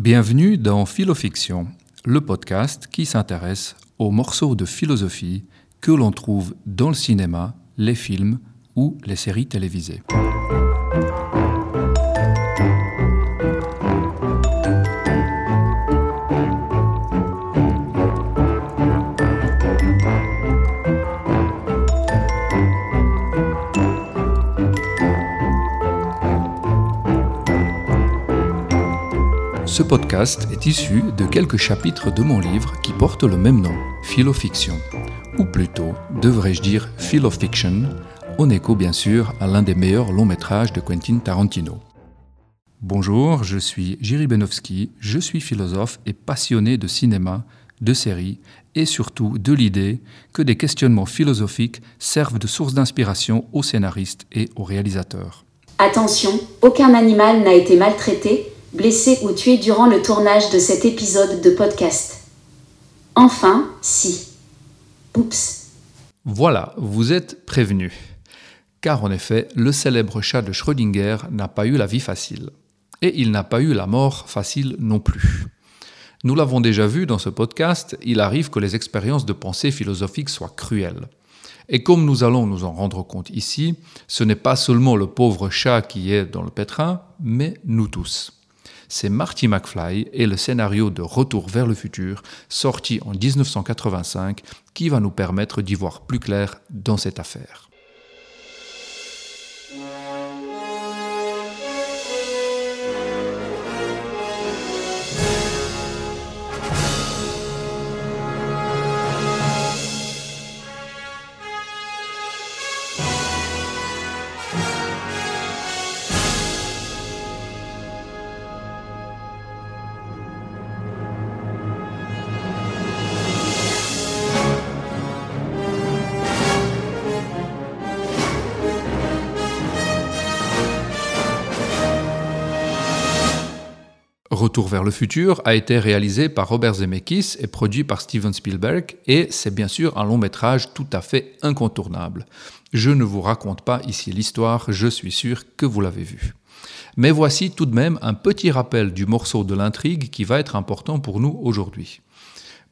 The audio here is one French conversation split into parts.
Bienvenue dans Philofiction, le podcast qui s'intéresse aux morceaux de philosophie que l'on trouve dans le cinéma, les films ou les séries télévisées. Ce podcast est issu de quelques chapitres de mon livre qui porte le même nom, Philofiction, ou plutôt, devrais-je dire Philofiction, en écho bien sûr à l'un des meilleurs longs métrages de Quentin Tarantino. Bonjour, je suis Jiri Benowski, je suis philosophe et passionné de cinéma, de séries et surtout de l'idée que des questionnements philosophiques servent de source d'inspiration aux scénaristes et aux réalisateurs. Attention, aucun animal n'a été maltraité, blessé ou tué durant le tournage de cet épisode de podcast. Enfin, si. Oups. Voilà, vous êtes prévenus. Car en effet, le célèbre chat de Schrödinger n'a pas eu la vie facile. Et il n'a pas eu la mort facile non plus. Nous l'avons déjà vu dans ce podcast, il arrive que les expériences de pensée philosophique soient cruelles. Et comme nous allons nous en rendre compte ici, ce n'est pas seulement le pauvre chat qui est dans le pétrin, mais nous tous c'est Marty McFly et le scénario de Retour vers le futur, sorti en 1985, qui va nous permettre d'y voir plus clair dans cette affaire. Retour vers le futur a été réalisé par Robert Zemeckis et produit par Steven Spielberg et c'est bien sûr un long métrage tout à fait incontournable. Je ne vous raconte pas ici l'histoire, je suis sûr que vous l'avez vu. Mais voici tout de même un petit rappel du morceau de l'intrigue qui va être important pour nous aujourd'hui.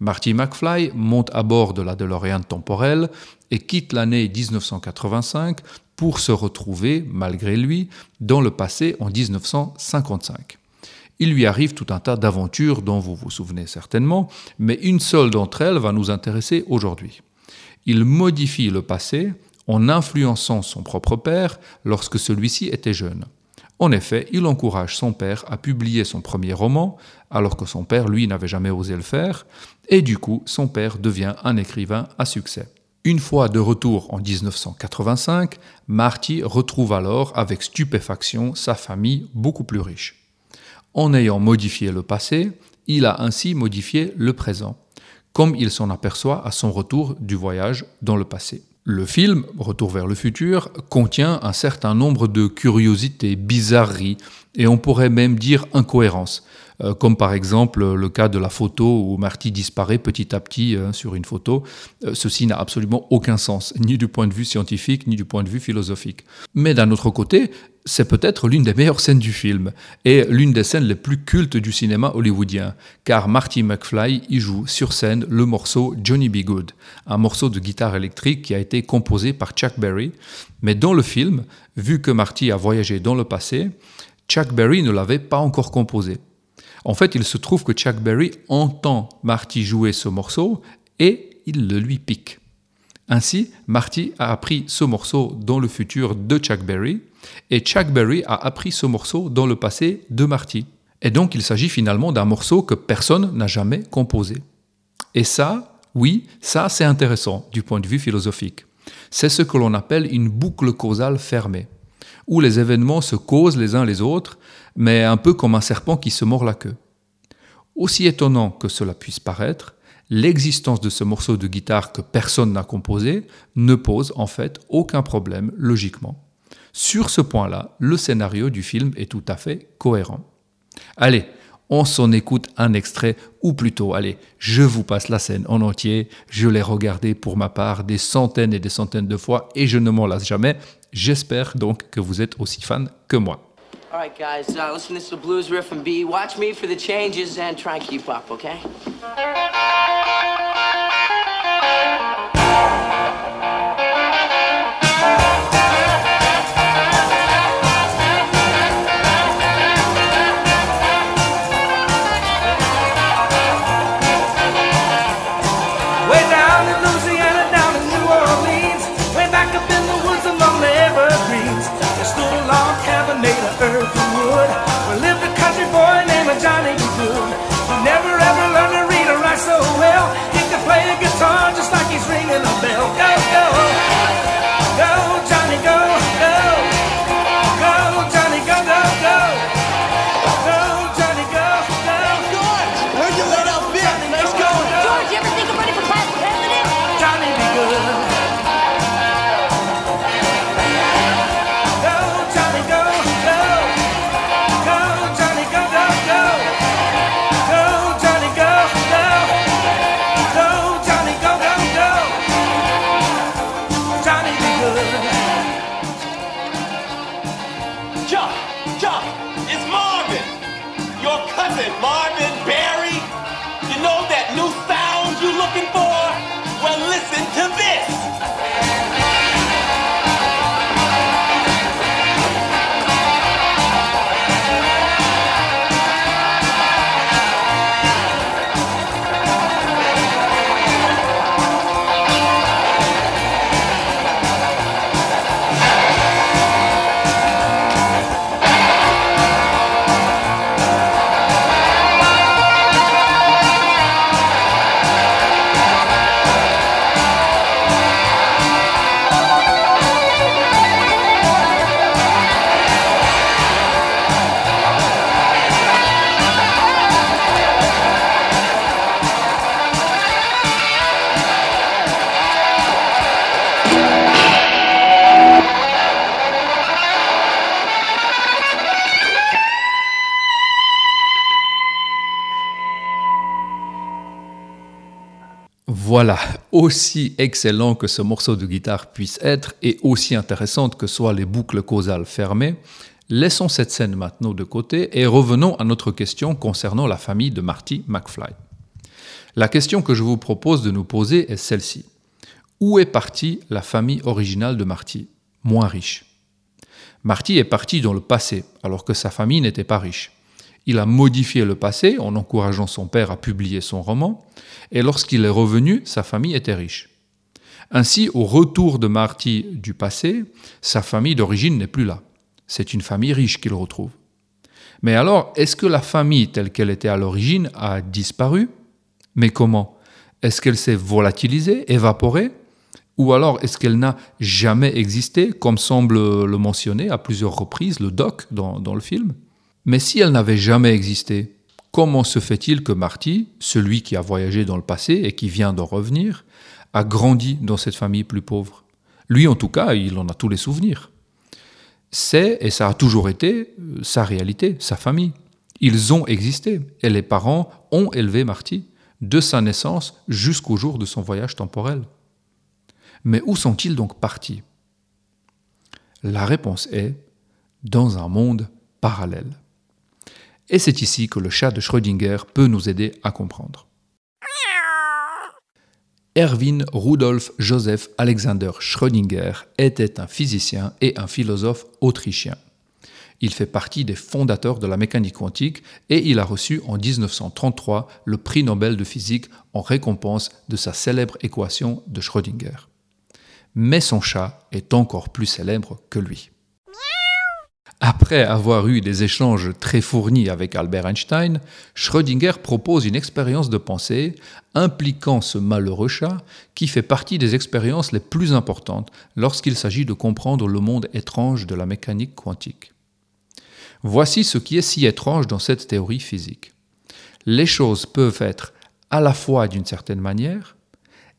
Marty McFly monte à bord de la DeLorean temporelle et quitte l'année 1985 pour se retrouver, malgré lui, dans le passé en 1955 il lui arrive tout un tas d'aventures dont vous vous souvenez certainement, mais une seule d'entre elles va nous intéresser aujourd'hui. Il modifie le passé en influençant son propre père lorsque celui-ci était jeune. En effet, il encourage son père à publier son premier roman, alors que son père, lui, n'avait jamais osé le faire, et du coup, son père devient un écrivain à succès. Une fois de retour en 1985, Marty retrouve alors avec stupéfaction sa famille beaucoup plus riche. En ayant modifié le passé, il a ainsi modifié le présent, comme il s'en aperçoit à son retour du voyage dans le passé. Le film, Retour vers le futur, contient un certain nombre de curiosités, bizarreries, et on pourrait même dire incohérences, euh, comme par exemple le cas de la photo où Marty disparaît petit à petit euh, sur une photo. Euh, ceci n'a absolument aucun sens, ni du point de vue scientifique, ni du point de vue philosophique. Mais d'un autre côté, c'est peut-être l'une des meilleures scènes du film et l'une des scènes les plus cultes du cinéma hollywoodien, car Marty McFly y joue sur scène le morceau Johnny B. Good, un morceau de guitare électrique qui a été composé par Chuck Berry. Mais dans le film, vu que Marty a voyagé dans le passé, Chuck Berry ne l'avait pas encore composé. En fait, il se trouve que Chuck Berry entend Marty jouer ce morceau et il le lui pique. Ainsi, Marty a appris ce morceau dans le futur de Chuck Berry et Chuck Berry a appris ce morceau dans le passé de Marty. Et donc il s'agit finalement d'un morceau que personne n'a jamais composé. Et ça, oui, ça c'est intéressant du point de vue philosophique. C'est ce que l'on appelle une boucle causale fermée, où les événements se causent les uns les autres, mais un peu comme un serpent qui se mord la queue. Aussi étonnant que cela puisse paraître, l'existence de ce morceau de guitare que personne n'a composé ne pose en fait aucun problème logiquement. Sur ce point-là, le scénario du film est tout à fait cohérent. Allez, on s'en écoute un extrait, ou plutôt, allez, je vous passe la scène en entier, je l'ai regardé pour ma part des centaines et des centaines de fois et je ne m'en lasse jamais. J'espère donc que vous êtes aussi fan que moi. All right, guys, uh, listen, this is the blues riff and B. Watch me for the changes and try and keep up, okay? would Your cousin, Marvin Barry. You know that new sound you looking for? Well, listen to this. Voilà, aussi excellent que ce morceau de guitare puisse être et aussi intéressante que soient les boucles causales fermées, laissons cette scène maintenant de côté et revenons à notre question concernant la famille de Marty McFly. La question que je vous propose de nous poser est celle-ci. Où est partie la famille originale de Marty, moins riche? Marty est parti dans le passé, alors que sa famille n'était pas riche. Il a modifié le passé en encourageant son père à publier son roman, et lorsqu'il est revenu, sa famille était riche. Ainsi, au retour de Marty du passé, sa famille d'origine n'est plus là. C'est une famille riche qu'il retrouve. Mais alors, est-ce que la famille telle qu'elle était à l'origine a disparu? Mais comment? Est-ce qu'elle s'est volatilisée, évaporée? Ou alors est-ce qu'elle n'a jamais existé, comme semble le mentionner à plusieurs reprises le doc dans, le film? Mais si elle n'avait jamais existé, comment se fait-il que Marty, celui qui a voyagé dans le passé et qui vient d'en revenir, a grandi dans cette famille plus pauvre? Lui, en tout cas, il en a tous les souvenirs. C'est, et ça a toujours été, euh, sa réalité, sa famille. Ils ont existé, et les parents ont élevé Marty, de sa naissance jusqu'au jour de son voyage temporel. Mais où sont-ils donc partis? La réponse est dans un monde parallèle. Et c'est ici que le chat de Schrödinger peut nous aider à comprendre. Erwin Rudolf Joseph Alexander Schrödinger était un physicien et un philosophe autrichien. Il fait partie des fondateurs de la mécanique quantique et il a reçu en 1933 le prix Nobel de physique en récompense de sa célèbre équation de Schrödinger. Mais son chat est encore plus célèbre que lui. Après avoir eu des échanges très fournis avec Albert Einstein, Schrödinger propose une expérience de pensée impliquant ce malheureux chat qui fait partie des expériences les plus importantes lorsqu'il s'agit de comprendre le monde étrange de la mécanique quantique. Voici ce qui est si étrange dans cette théorie physique. Les choses peuvent être à la fois d'une certaine manière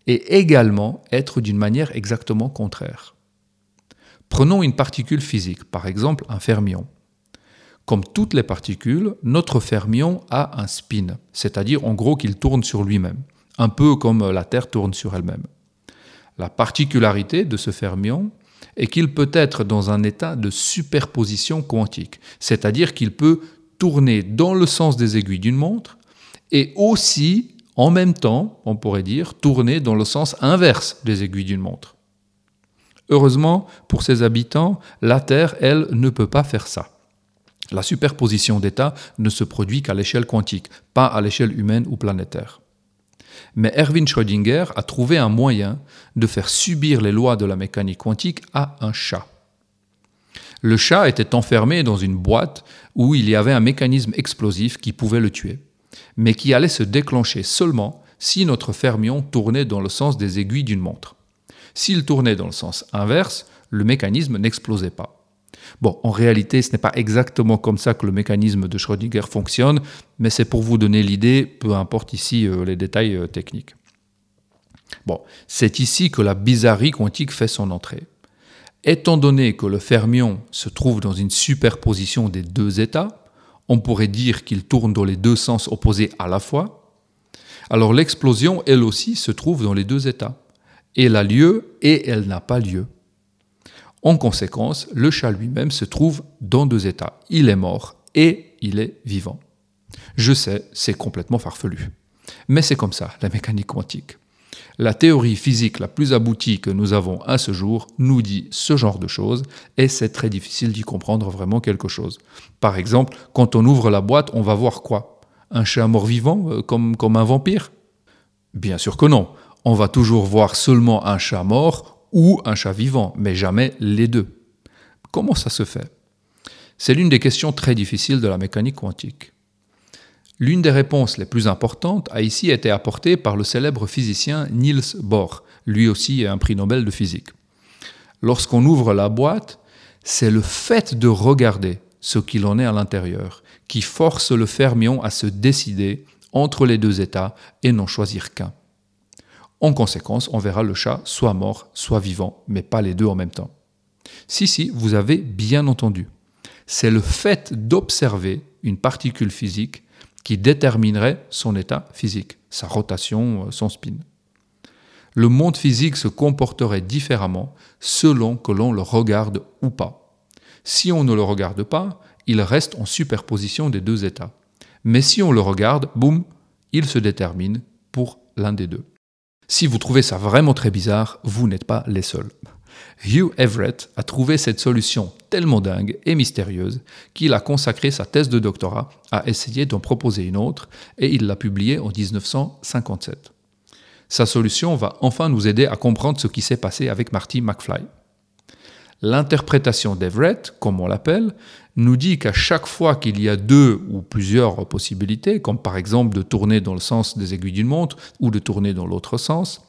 et également être d'une manière exactement contraire. Prenons une particule physique, par exemple un fermion. Comme toutes les particules, notre fermion a un spin, c'est-à-dire en gros qu'il tourne sur lui-même, un peu comme la Terre tourne sur elle-même. La particularité de ce fermion est qu'il peut être dans un état de superposition quantique, c'est-à-dire qu'il peut tourner dans le sens des aiguilles d'une montre et aussi, en même temps, on pourrait dire, tourner dans le sens inverse des aiguilles d'une montre. Heureusement, pour ses habitants, la Terre, elle, ne peut pas faire ça. La superposition d'états ne se produit qu'à l'échelle quantique, pas à l'échelle humaine ou planétaire. Mais Erwin Schrödinger a trouvé un moyen de faire subir les lois de la mécanique quantique à un chat. Le chat était enfermé dans une boîte où il y avait un mécanisme explosif qui pouvait le tuer, mais qui allait se déclencher seulement si notre fermion tournait dans le sens des aiguilles d'une montre. S'il tournait dans le sens inverse, le mécanisme n'explosait pas. Bon, en réalité, ce n'est pas exactement comme ça que le mécanisme de Schrödinger fonctionne, mais c'est pour vous donner l'idée, peu importe ici euh, les détails euh, techniques. Bon, c'est ici que la bizarrerie quantique fait son entrée. Étant donné que le fermion se trouve dans une superposition des deux états, on pourrait dire qu'il tourne dans les deux sens opposés à la fois, alors l'explosion, elle aussi, se trouve dans les deux états. Elle a lieu et elle n'a pas lieu. En conséquence, le chat lui-même se trouve dans deux états. Il est mort et il est vivant. Je sais, c'est complètement farfelu. Mais c'est comme ça, la mécanique quantique. La théorie physique la plus aboutie que nous avons à ce jour nous dit ce genre de choses et c'est très difficile d'y comprendre vraiment quelque chose. Par exemple, quand on ouvre la boîte, on va voir quoi? Un chat mort-vivant euh, comme, comme un vampire? Bien sûr que non. On va toujours voir seulement un chat mort ou un chat vivant, mais jamais les deux. Comment ça se fait? C'est l'une des questions très difficiles de la mécanique quantique. L'une des réponses les plus importantes a ici été apportée par le célèbre physicien Niels Bohr, lui aussi un prix Nobel de physique. Lorsqu'on ouvre la boîte, c'est le fait de regarder ce qu'il en est à l'intérieur qui force le fermion à se décider entre les deux états et n'en choisir qu'un. En conséquence, on verra le chat soit mort, soit vivant, mais pas les deux en même temps. Si, si, vous avez bien entendu. C'est le fait d'observer une particule physique qui déterminerait son état physique, sa rotation, euh, son spin. Le monde physique se comporterait différemment selon que l'on le regarde ou pas. Si on ne le regarde pas, il reste en superposition des deux états. Mais si on le regarde, boum, il se détermine pour l'un des deux. Si vous trouvez ça vraiment très bizarre, vous n'êtes pas les seuls. Hugh Everett a trouvé cette solution tellement dingue et mystérieuse qu'il a consacré sa thèse de doctorat à essayer d'en proposer une autre et il l'a publiée en 1957. Sa solution va enfin nous aider à comprendre ce qui s'est passé avec Marty McFly. L'interprétation d'Everett, comme on l'appelle, nous dit qu'à chaque fois qu'il y a deux ou plusieurs possibilités, comme par exemple de tourner dans le sens des aiguilles d'une montre ou de tourner dans l'autre sens,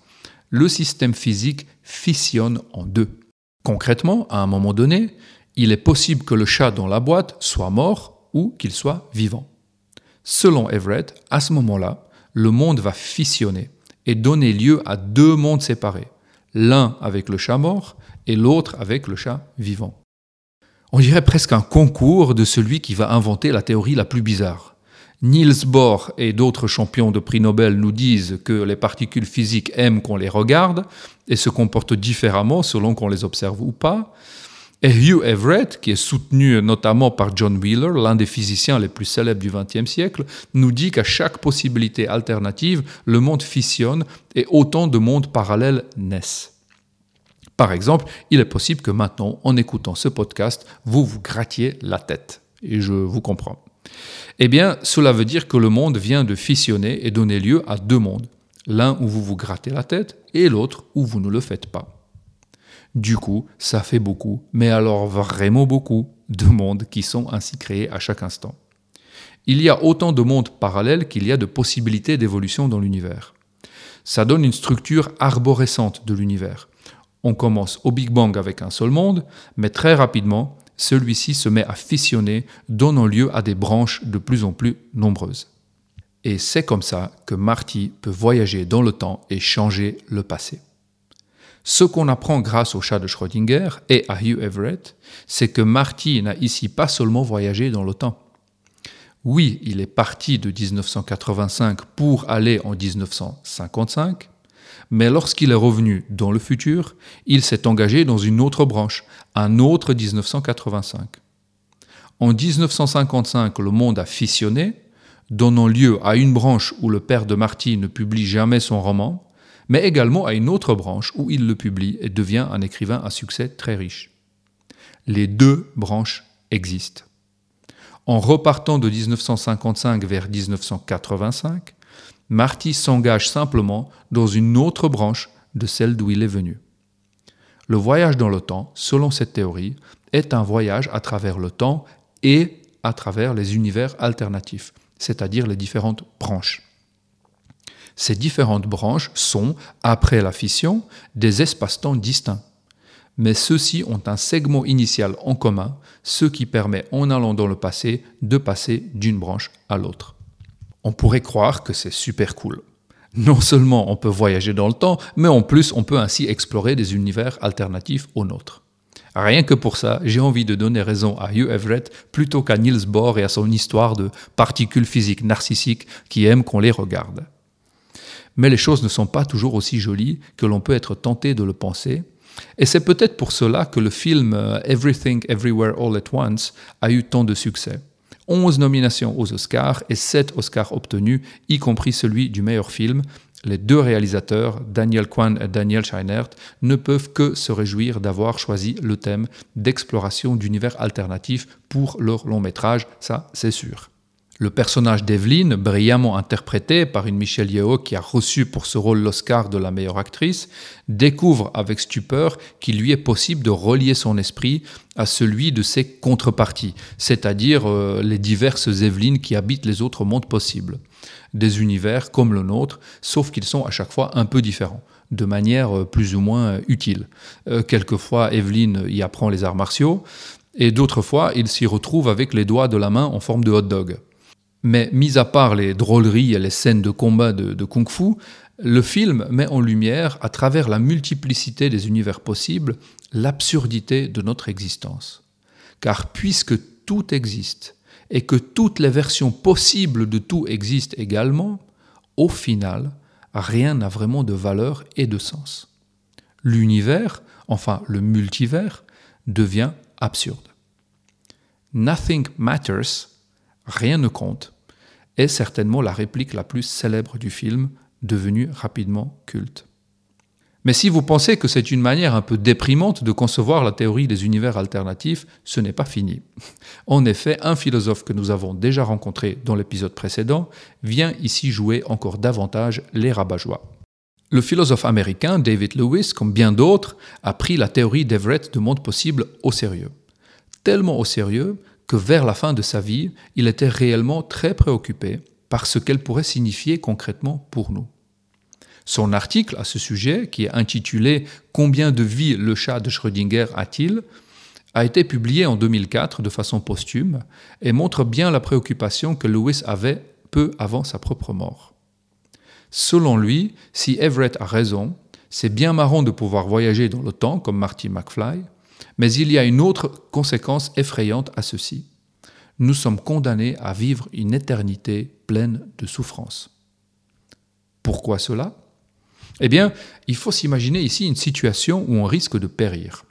le système physique fissionne en deux. Concrètement, à un moment donné, il est possible que le chat dans la boîte soit mort ou qu'il soit vivant. Selon Everett, à ce moment-là, le monde va fissionner et donner lieu à deux mondes séparés, l'un avec le chat mort et l'autre avec le chat vivant. On dirait presque un concours de celui qui va inventer la théorie la plus bizarre. Niels Bohr et d'autres champions de prix Nobel nous disent que les particules physiques aiment qu'on les regarde et se comportent différemment selon qu'on les observe ou pas. Et Hugh Everett, qui est soutenu notamment par John Wheeler, l'un des physiciens les plus célèbres du XXe siècle, nous dit qu'à chaque possibilité alternative, le monde fissionne et autant de mondes parallèles naissent. Par exemple, il est possible que maintenant, en écoutant ce podcast, vous vous grattiez la tête. Et je vous comprends. Eh bien, cela veut dire que le monde vient de fissionner et donner lieu à deux mondes. L'un où vous vous grattez la tête et l'autre où vous ne le faites pas. Du coup, ça fait beaucoup, mais alors vraiment beaucoup, de mondes qui sont ainsi créés à chaque instant. Il y a autant de mondes parallèles qu'il y a de possibilités d'évolution dans l'univers. Ça donne une structure arborescente de l'univers. On commence au Big Bang avec un seul monde, mais très rapidement, celui-ci se met à fissionner, donnant lieu à des branches de plus en plus nombreuses. Et c'est comme ça que Marty peut voyager dans le temps et changer le passé. Ce qu'on apprend grâce au chat de Schrödinger et à Hugh Everett, c'est que Marty n'a ici pas seulement voyagé dans le temps. Oui, il est parti de 1985 pour aller en 1955, Mais lorsqu'il est revenu dans le futur, il s'est engagé dans une autre branche, un autre 1985. En 1955, le monde a fissionné, donnant lieu à une branche où le père de Marty ne publie jamais son roman, mais également à une autre branche où il le publie et devient un écrivain à succès très riche. Les deux branches existent. En repartant de 1955 vers 1985, Marty s'engage simplement dans une autre branche de celle d'où il est venu. Le voyage dans le temps, selon cette théorie, est un voyage à travers le temps et à travers les univers alternatifs, c'est-à-dire les différentes branches. Ces différentes branches sont, après la fission, des espaces-temps distincts. Mais ceux-ci ont un segment initial en commun, ce qui permet, en allant dans le passé, de passer d'une branche à l'autre. On pourrait croire que c'est super cool. Non seulement on peut voyager dans le temps, mais en plus on peut ainsi explorer des univers alternatifs aux nôtres. Rien que pour ça, j'ai envie de donner raison à Hugh Everett plutôt qu'à Niels Bohr et à son histoire de particules physiques narcissiques qui aiment qu'on les regarde. Mais les choses ne sont pas toujours aussi jolies que l'on peut être tenté de le penser, et c'est peut-être pour cela que le film euh, Everything Everywhere All at Once a eu tant de succès. 11 nominations aux Oscars et 7 Oscars obtenus, y compris celui du meilleur film, les deux réalisateurs, Daniel Kwan et Daniel Scheinert, ne peuvent que se réjouir d'avoir choisi le thème d'exploration d'univers alternatifs pour leur long métrage, ça c'est sûr. Le personnage d'Evelyn, brillamment interprété par une Michelle Yeoh qui a reçu pour ce rôle l'Oscar de la meilleure actrice, découvre avec stupeur qu'il lui est possible de relier son esprit à celui de ses contreparties, c'est-à-dire euh, les diverses Evelyn qui habitent les autres mondes possibles. Des univers comme le nôtre, sauf qu'ils sont à chaque fois un peu différents de manière euh, plus ou moins euh, utile. quelquefois, Evelyn y apprend les arts martiaux, et d'autres fois, il s'y retrouve avec les doigts de la main en forme de hot dog. Mais mis à part les drôleries et les scènes de combat de, kung-fu, le film met en lumière, à travers la multiplicité des univers possibles, l'absurdité de notre existence. Car puisque tout existe, et que toutes les versions possibles de tout existent également, au final, rien n'a vraiment de valeur et de sens. L'univers, enfin le multivers, devient absurde. Nothing matters Rien ne compte est certainement la réplique la plus célèbre du film, devenue rapidement culte. Mais si vous pensez que c'est une manière un peu déprimante de concevoir la théorie des univers alternatifs, ce n'est pas fini. En effet, un philosophe que nous avons déjà rencontré dans l'épisode précédent vient ici jouer encore davantage les rabat Le philosophe américain David Lewis, comme bien d'autres, a pris la théorie d'Everett de monde possible au sérieux. Tellement au sérieux que vers la fin de sa vie, il était réellement très préoccupé par ce qu'elle pourrait signifier concrètement pour nous. Son article à ce sujet, qui est intitulé Combien de vies le chat de Schrödinger a-t-il? a été publié en 2004 de façon posthume et montre bien la préoccupation que Lewis avait peu avant sa propre mort. Selon lui, si Everett a raison, c'est bien marrant de pouvoir voyager dans le temps comme Marty McFly, mais il y a une autre conséquence effrayante à ceci. Nous sommes condamnés à vivre une éternité pleine de souffrance. Pourquoi cela? Eh bien, il faut s'imaginer ici une situation où on risque de périr.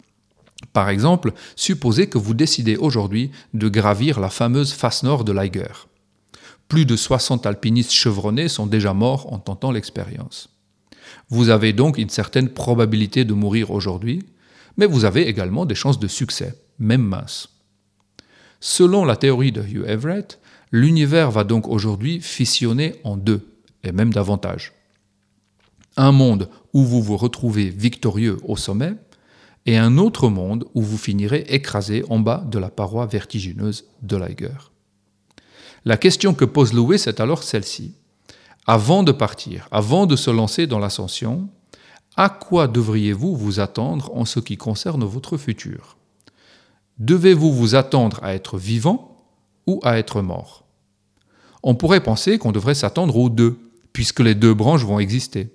Par exemple, supposez que vous décidez aujourd'hui de gravir la fameuse face nord de l'Eiger. Plus de 60 alpinistes chevronnés sont déjà morts en tentant l'expérience. Vous avez donc une certaine probabilité de mourir aujourd'hui, mais vous avez également des chances de succès, même minces. Selon la théorie de Hugh Everett, l'univers va donc aujourd'hui fissionner en deux, et même davantage. Un monde où vous vous retrouvez victorieux au sommet, et un autre monde où vous finirez écrasé en bas de la paroi vertigineuse de l'Eiger. La question que pose Lewis est alors celle-ci. Avant de partir, avant de se lancer dans l'ascension, à quoi devriez-vous vous attendre en ce qui concerne votre futur? Devez-vous vous attendre à être vivant ou à être mort? On pourrait penser qu'on devrait s'attendre aux deux, puisque les deux branches vont exister.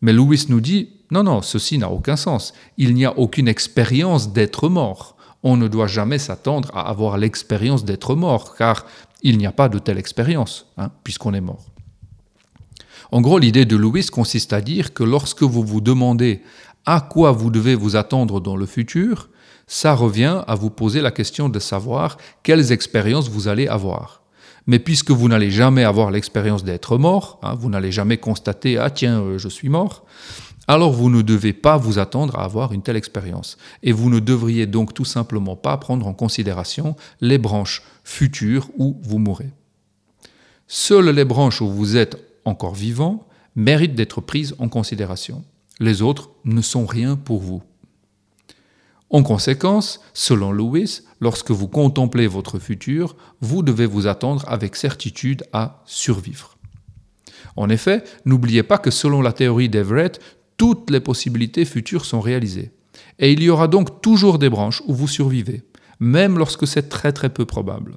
Mais Louis nous dit, non, non, ceci n'a aucun sens. Il n'y a aucune expérience d'être mort. On ne doit jamais s'attendre à avoir l'expérience d'être mort, car il n'y a pas de telle expérience, hein, puisqu'on est mort. En gros, l'idée de Lewis consiste à dire que lorsque vous vous demandez à quoi vous devez vous attendre dans le futur, ça revient à vous poser la question de savoir quelles expériences vous allez avoir. Mais puisque vous n'allez jamais avoir l'expérience d'être mort, hein, vous n'allez jamais constater ah tiens euh, je suis mort, alors vous ne devez pas vous attendre à avoir une telle expérience. Et vous ne devriez donc tout simplement pas prendre en considération les branches futures où vous mourrez. Seules les branches où vous êtes encore vivant méritent d'être prises en considération. Les autres ne sont rien pour vous. En conséquence, selon Lewis, lorsque vous contemplez votre futur, vous devez vous attendre avec certitude à survivre. En effet, n'oubliez pas que selon la théorie d'Everett, toutes les possibilités futures sont réalisées. Et il y aura donc toujours des branches où vous survivez, même lorsque c'est très très peu probable.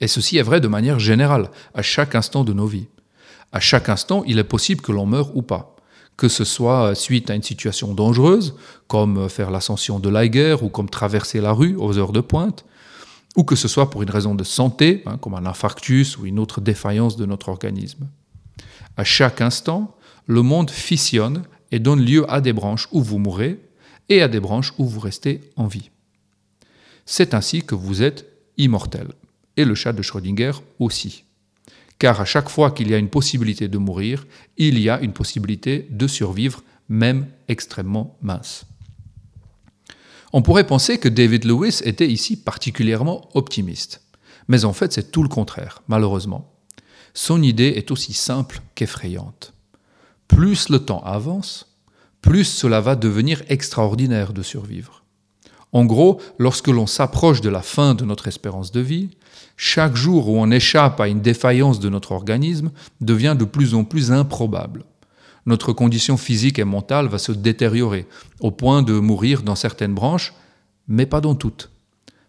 Et ceci est vrai de manière générale, à chaque instant de nos vies. À chaque instant, il est possible que l'on meure ou pas. Que ce soit suite à une situation dangereuse, comme faire l'ascension de l'Eiger ou comme traverser la rue aux heures de pointe, ou que ce soit pour une raison de santé, hein, comme un infarctus ou une autre défaillance de notre organisme. À chaque instant, le monde fissionne et donne lieu à des branches où vous mourrez et à des branches où vous restez en vie. C'est ainsi que vous êtes immortel, et le chat de Schrödinger aussi. Car à chaque fois qu'il y a une possibilité de mourir, il y a une possibilité de survivre, même extrêmement mince. On pourrait penser que David Lewis était ici particulièrement optimiste. Mais en fait, c'est tout le contraire, malheureusement. Son idée est aussi simple qu'effrayante. Plus le temps avance, plus cela va devenir extraordinaire de survivre. En gros, lorsque l'on s'approche de la fin de notre espérance de vie, chaque jour où on échappe à une défaillance de notre organisme devient de plus en plus improbable. Notre condition physique et mentale va se détériorer au point de mourir dans certaines branches, mais pas dans toutes.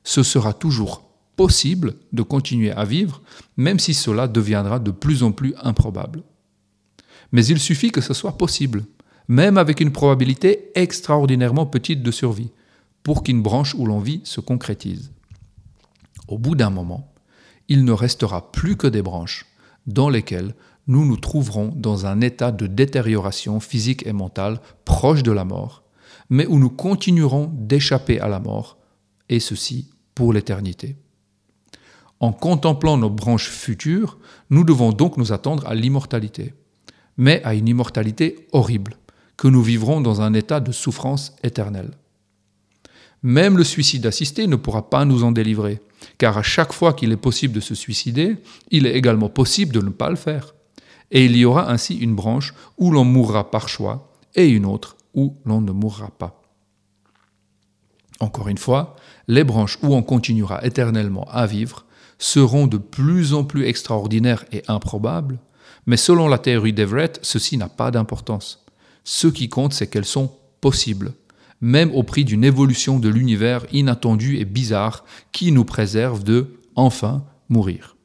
Ce sera toujours possible de continuer à vivre, même si cela deviendra de plus en plus improbable. Mais il suffit que ce soit possible, même avec une probabilité extraordinairement petite de survie, pour qu'une branche où l'on vit se concrétise. Au bout d'un moment, il ne restera plus que des branches dans lesquelles nous nous trouverons dans un état de détérioration physique et mentale proche de la mort, mais où nous continuerons d'échapper à la mort, et ceci pour l'éternité. En contemplant nos branches futures, nous devons donc nous attendre à l'immortalité mais à une immortalité horrible, que nous vivrons dans un état de souffrance éternelle. Même le suicide assisté ne pourra pas nous en délivrer, car à chaque fois qu'il est possible de se suicider, il est également possible de ne pas le faire. Et il y aura ainsi une branche où l'on mourra par choix et une autre où l'on ne mourra pas. Encore une fois, les branches où on continuera éternellement à vivre seront de plus en plus extraordinaires et improbables, mais selon la théorie d'Everett, ceci n'a pas d'importance. Ce qui compte, c'est qu'elles sont possibles, même au prix d'une évolution de l'univers inattendue et bizarre qui nous préserve de, enfin, mourir.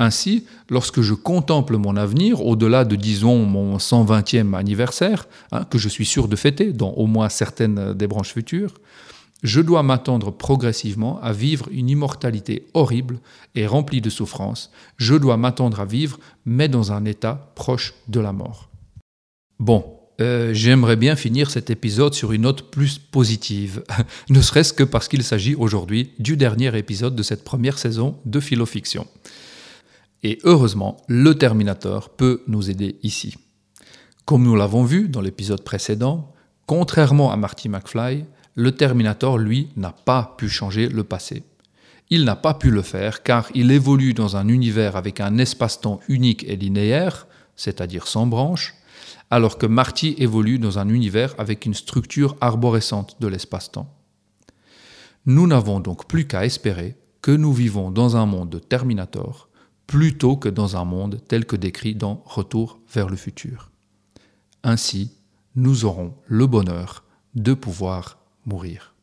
Ainsi, lorsque je contemple mon avenir, au-delà de, disons, mon 120e anniversaire, hein, que je suis sûr de fêter dans au moins certaines des branches futures, je dois m'attendre progressivement à vivre une immortalité horrible et remplie de souffrances. Je dois m'attendre à vivre, mais dans un état proche de la mort. Bon, euh, j'aimerais bien finir cet épisode sur une note plus positive, ne serait-ce que parce qu'il s'agit aujourd'hui du dernier épisode de cette première saison de Philofiction. Et heureusement, le Terminator peut nous aider ici. Comme nous l'avons vu dans l'épisode précédent, contrairement à Marty McFly, le Terminator, lui, n'a pas pu changer le passé. Il n'a pas pu le faire car il évolue dans un univers avec un espace-temps unique et linéaire, c'est-à-dire sans branches, alors que Marty évolue dans un univers avec une structure arborescente de l'espace-temps. Nous n'avons donc plus qu'à espérer que nous vivons dans un monde de Terminator plutôt que dans un monde tel que décrit dans Retour vers le futur. Ainsi, nous aurons le bonheur de pouvoir mourir.